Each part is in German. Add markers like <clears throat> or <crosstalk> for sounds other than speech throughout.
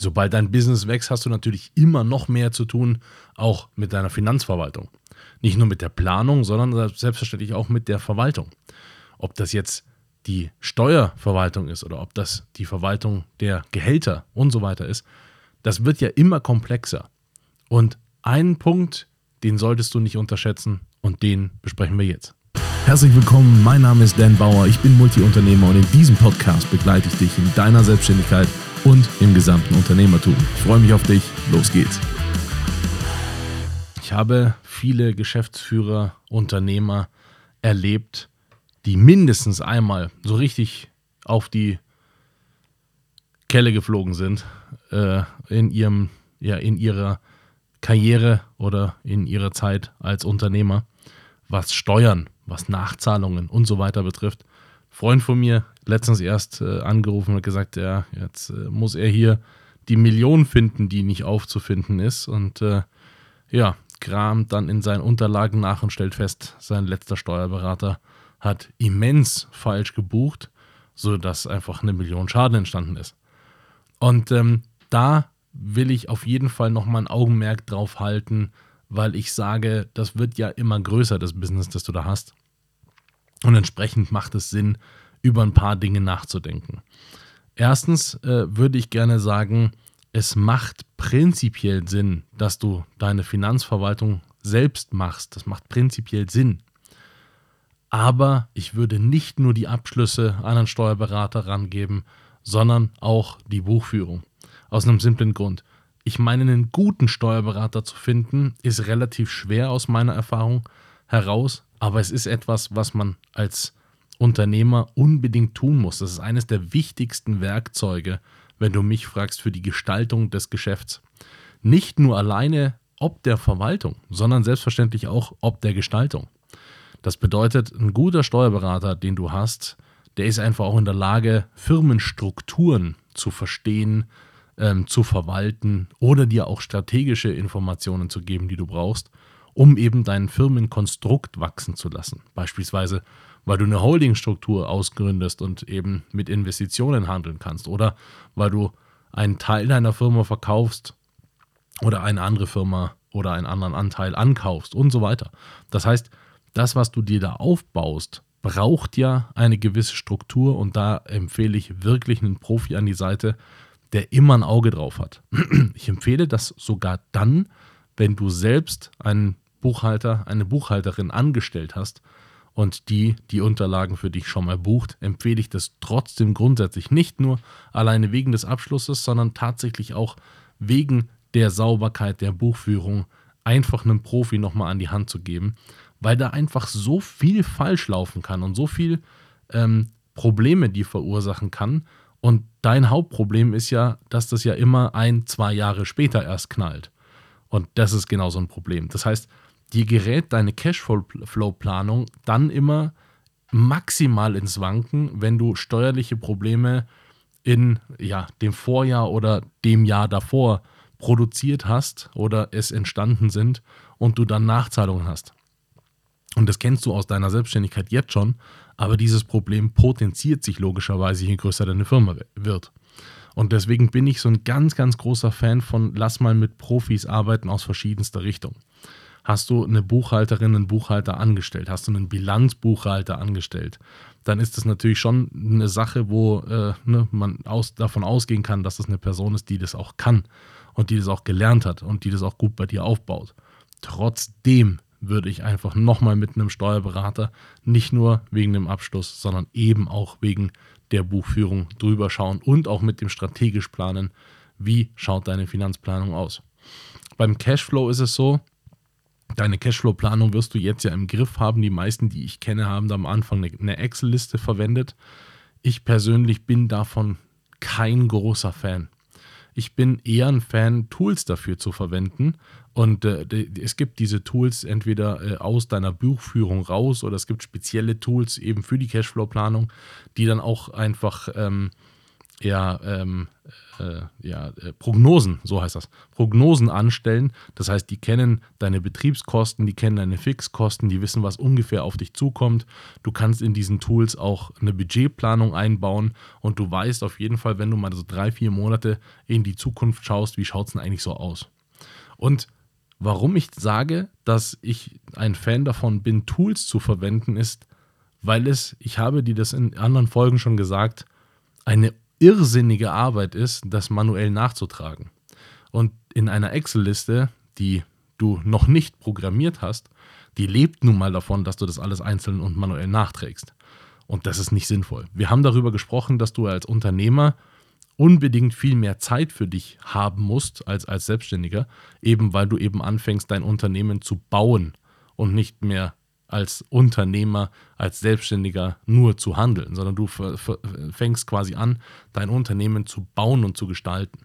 Sobald dein Business wächst, hast du natürlich immer noch mehr zu tun, auch mit deiner Finanzverwaltung. Nicht nur mit der Planung, sondern selbstverständlich auch mit der Verwaltung. Ob das jetzt die Steuerverwaltung ist oder ob das die Verwaltung der Gehälter und so weiter ist, das wird ja immer komplexer. Und einen Punkt, den solltest du nicht unterschätzen und den besprechen wir jetzt. Herzlich willkommen, mein Name ist Dan Bauer, ich bin Multiunternehmer und in diesem Podcast begleite ich dich in deiner Selbstständigkeit und im gesamten Unternehmertum. Ich freue mich auf dich, los geht's. Ich habe viele Geschäftsführer, Unternehmer erlebt, die mindestens einmal so richtig auf die Kelle geflogen sind äh, in ihrem, ja, in ihrer Karriere oder in ihrer Zeit als Unternehmer, was Steuern, was Nachzahlungen und so weiter betrifft. Freund von mir letztens erst äh, angerufen und gesagt, ja, jetzt äh, muss er hier die Million finden, die nicht aufzufinden ist. Und äh, ja, kramt dann in seinen Unterlagen nach und stellt fest, sein letzter Steuerberater hat immens falsch gebucht, sodass einfach eine Million Schaden entstanden ist. Und ähm, da will ich auf jeden Fall nochmal ein Augenmerk drauf halten, weil ich sage, das wird ja immer größer, das Business, das du da hast. Und entsprechend macht es Sinn, über ein paar Dinge nachzudenken. Erstens äh, würde ich gerne sagen, es macht prinzipiell Sinn, dass du deine Finanzverwaltung selbst machst. Das macht prinzipiell Sinn. Aber ich würde nicht nur die Abschlüsse an einen Steuerberater rangeben, sondern auch die Buchführung. Aus einem simplen Grund. Ich meine, einen guten Steuerberater zu finden, ist relativ schwer aus meiner Erfahrung heraus, aber es ist etwas, was man als Unternehmer unbedingt tun muss. Das ist eines der wichtigsten Werkzeuge, wenn du mich fragst, für die Gestaltung des Geschäfts. Nicht nur alleine ob der Verwaltung, sondern selbstverständlich auch ob der Gestaltung. Das bedeutet, ein guter Steuerberater, den du hast, der ist einfach auch in der Lage, Firmenstrukturen zu verstehen, ähm, zu verwalten oder dir auch strategische Informationen zu geben, die du brauchst, um eben dein Firmenkonstrukt wachsen zu lassen. Beispielsweise, weil du eine Holdingstruktur ausgründest und eben mit Investitionen handeln kannst oder weil du einen Teil deiner Firma verkaufst oder eine andere Firma oder einen anderen Anteil ankaufst und so weiter. Das heißt, das, was du dir da aufbaust, braucht ja eine gewisse Struktur und da empfehle ich wirklich einen Profi an die Seite, der immer ein Auge drauf hat. <clears throat> Ich empfehle das sogar dann, wenn du selbst einen Buchhalter, eine Buchhalterin angestellt hast und die die Unterlagen für dich schon mal bucht, empfehle ich das trotzdem grundsätzlich nicht nur alleine wegen des Abschlusses, sondern tatsächlich auch wegen der Sauberkeit der Buchführung einfach einem Profi nochmal an die Hand zu geben, weil da einfach so viel falsch laufen kann und so viel ähm, Probleme die verursachen kann und dein Hauptproblem ist ja, dass das ja immer ein, zwei Jahre später erst knallt. Und das ist genau so ein Problem. Das heißt, dir gerät deine Cashflow-Planung dann immer maximal ins Wanken, wenn du steuerliche Probleme in ja, dem Vorjahr oder dem Jahr davor produziert hast oder es entstanden sind und du dann Nachzahlungen hast. Und das kennst du aus deiner Selbstständigkeit jetzt schon, aber dieses Problem potenziert sich logischerweise, je größer deine Firma wird. Und deswegen bin ich so ein ganz, ganz großer Fan von lass mal mit Profis arbeiten aus verschiedenster Richtung. Hast du eine Buchhalterin, einen Buchhalter angestellt, hast du einen Bilanzbuchhalter angestellt, dann ist das natürlich schon eine Sache, wo äh, ne, man aus, davon ausgehen kann, dass das eine Person ist, die das auch kann und die das auch gelernt hat und die das auch gut bei dir aufbaut. Trotzdem würde ich einfach nochmal mit einem Steuerberater nicht nur wegen dem Abschluss, sondern eben auch wegen der Buchführung drüber schauen und auch mit dem strategisch planen, wie schaut deine Finanzplanung aus. Beim Cashflow ist es so, deine Cashflow-Planung wirst du jetzt ja im Griff haben. Die meisten, die ich kenne, haben da am Anfang eine Excel-Liste verwendet. Ich persönlich bin davon kein großer Fan. Ich bin eher ein Fan, Tools dafür zu verwenden. Und äh, es gibt diese Tools entweder äh, aus deiner Buchführung raus oder es gibt spezielle Tools eben für die Cashflow-Planung, die dann auch einfach ähm, ja, ähm, äh, ja, äh, Prognosen, so heißt das, Prognosen anstellen. Das heißt, die kennen deine Betriebskosten, die kennen deine Fixkosten, die wissen, was ungefähr auf dich zukommt. Du kannst in diesen Tools auch eine Budgetplanung einbauen und du weißt auf jeden Fall, wenn du mal so drei, vier Monate in die Zukunft schaust, wie schaut es denn eigentlich so aus. Und warum ich sage, dass ich ein Fan davon bin, Tools zu verwenden, ist, weil es, ich habe dir das in anderen Folgen schon gesagt, eine irrsinnige Arbeit ist, das manuell nachzutragen. Und in einer Excel-Liste, die du noch nicht programmiert hast, die lebt nun mal davon, dass du das alles einzeln und manuell nachträgst. Und das ist nicht sinnvoll. Wir haben darüber gesprochen, dass du als Unternehmer unbedingt viel mehr Zeit für dich haben musst als als Selbstständiger, eben weil du eben anfängst, dein Unternehmen zu bauen und nicht mehr als Unternehmer, als Selbstständiger nur zu handeln, sondern du fängst quasi an, dein Unternehmen zu bauen und zu gestalten.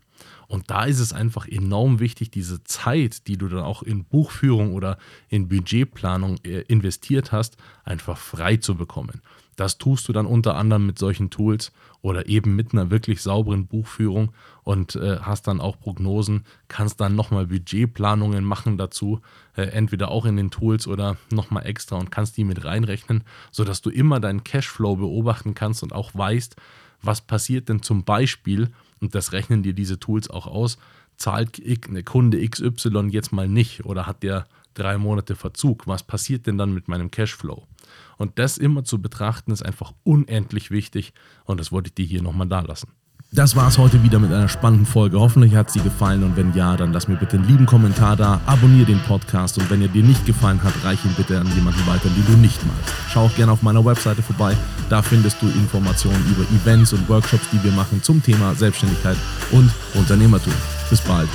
Und da ist es einfach enorm wichtig, diese Zeit, die du dann auch in Buchführung oder in Budgetplanung äh, investiert hast, einfach frei zu bekommen. Das tust du dann unter anderem mit solchen Tools oder eben mit einer wirklich sauberen Buchführung und äh, hast dann auch Prognosen, kannst dann nochmal Budgetplanungen machen dazu, äh, entweder auch in den Tools oder nochmal extra und kannst die mit reinrechnen, sodass du immer deinen Cashflow beobachten kannst und auch weißt, was passiert denn zum Beispiel, und das rechnen dir diese Tools auch aus, zahlt eine Kunde XY jetzt mal nicht oder hat der drei Monate Verzug, was passiert denn dann mit meinem Cashflow? Und das immer zu betrachten, ist einfach unendlich wichtig und das wollte ich dir hier nochmal da lassen. Das war es heute wieder mit einer spannenden Folge. Hoffentlich hat sie gefallen und wenn ja, dann lass mir bitte einen lieben Kommentar da, abonniere den Podcast und wenn er dir nicht gefallen hat, reich ihn bitte an jemanden weiter, den du nicht magst. Schau auch gerne auf meiner Webseite vorbei, da findest du Informationen über Events und Workshops, die wir machen zum Thema Selbstständigkeit und Unternehmertum. Bis bald.